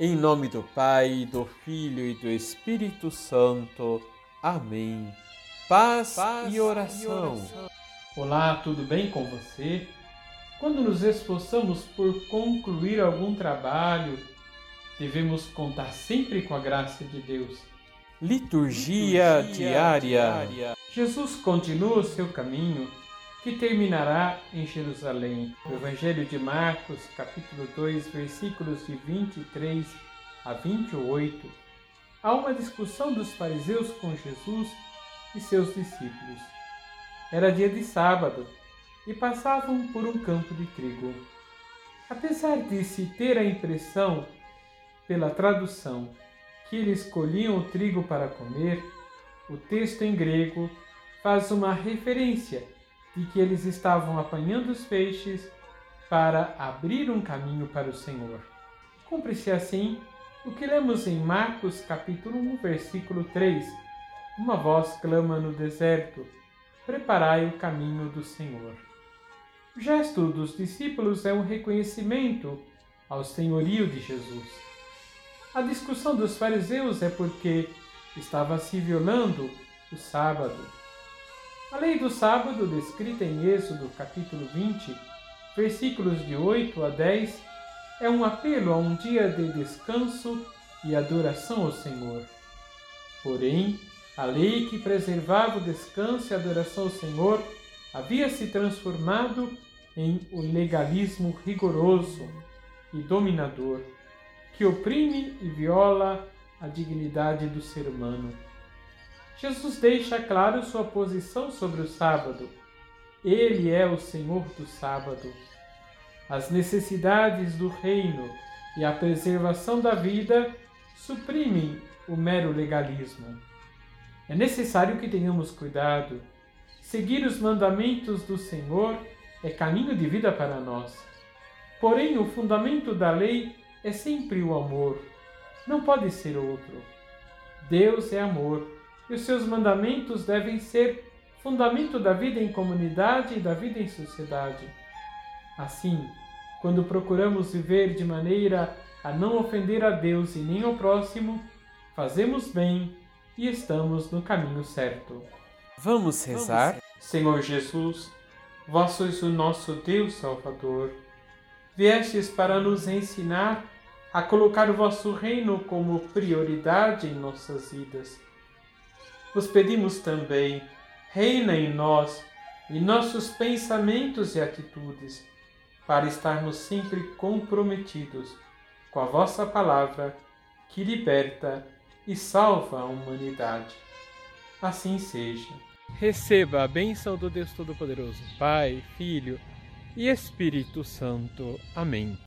Em nome do Pai, do Filho e do Espírito Santo. Amém. Paz, Paz e, oração. e oração. Olá, tudo bem com você? Quando nos esforçamos por concluir algum trabalho, devemos contar sempre com a graça de Deus. Liturgia, Liturgia diária. diária. Jesus continua o seu caminho que terminará em Jerusalém. O Evangelho de Marcos, capítulo 2, versículos de 23 a 28, há uma discussão dos fariseus com Jesus e seus discípulos. Era dia de sábado e passavam por um campo de trigo. Apesar de se ter a impressão, pela tradução, que eles colhiam o trigo para comer, o texto em grego faz uma referência de que eles estavam apanhando os peixes para abrir um caminho para o Senhor. Cumpre-se assim o que lemos em Marcos capítulo 1, versículo 3. Uma voz clama no deserto: Preparai o caminho do Senhor. O gesto dos discípulos é um reconhecimento ao senhorio de Jesus. A discussão dos fariseus é porque estava se violando o sábado. A lei do sábado, descrita em Êxodo capítulo 20, versículos de 8 a 10, é um apelo a um dia de descanso e adoração ao Senhor. Porém, a lei que preservava o descanso e adoração ao Senhor havia se transformado em o legalismo rigoroso e dominador, que oprime e viola a dignidade do ser humano. Jesus deixa claro sua posição sobre o sábado. Ele é o Senhor do sábado. As necessidades do reino e a preservação da vida suprimem o mero legalismo. É necessário que tenhamos cuidado. Seguir os mandamentos do Senhor é caminho de vida para nós. Porém, o fundamento da lei é sempre o amor. Não pode ser outro. Deus é amor e os seus mandamentos devem ser fundamento da vida em comunidade e da vida em sociedade. Assim, quando procuramos viver de maneira a não ofender a Deus e nem ao próximo, fazemos bem e estamos no caminho certo. Vamos rezar? Senhor Jesus, vós sois o nosso Deus Salvador. Viestes para nos ensinar a colocar o vosso reino como prioridade em nossas vidas vos pedimos também, reina em nós, em nossos pensamentos e atitudes, para estarmos sempre comprometidos com a vossa palavra que liberta e salva a humanidade. Assim seja. Receba a bênção do Deus Todo-Poderoso, Pai, Filho e Espírito Santo. Amém.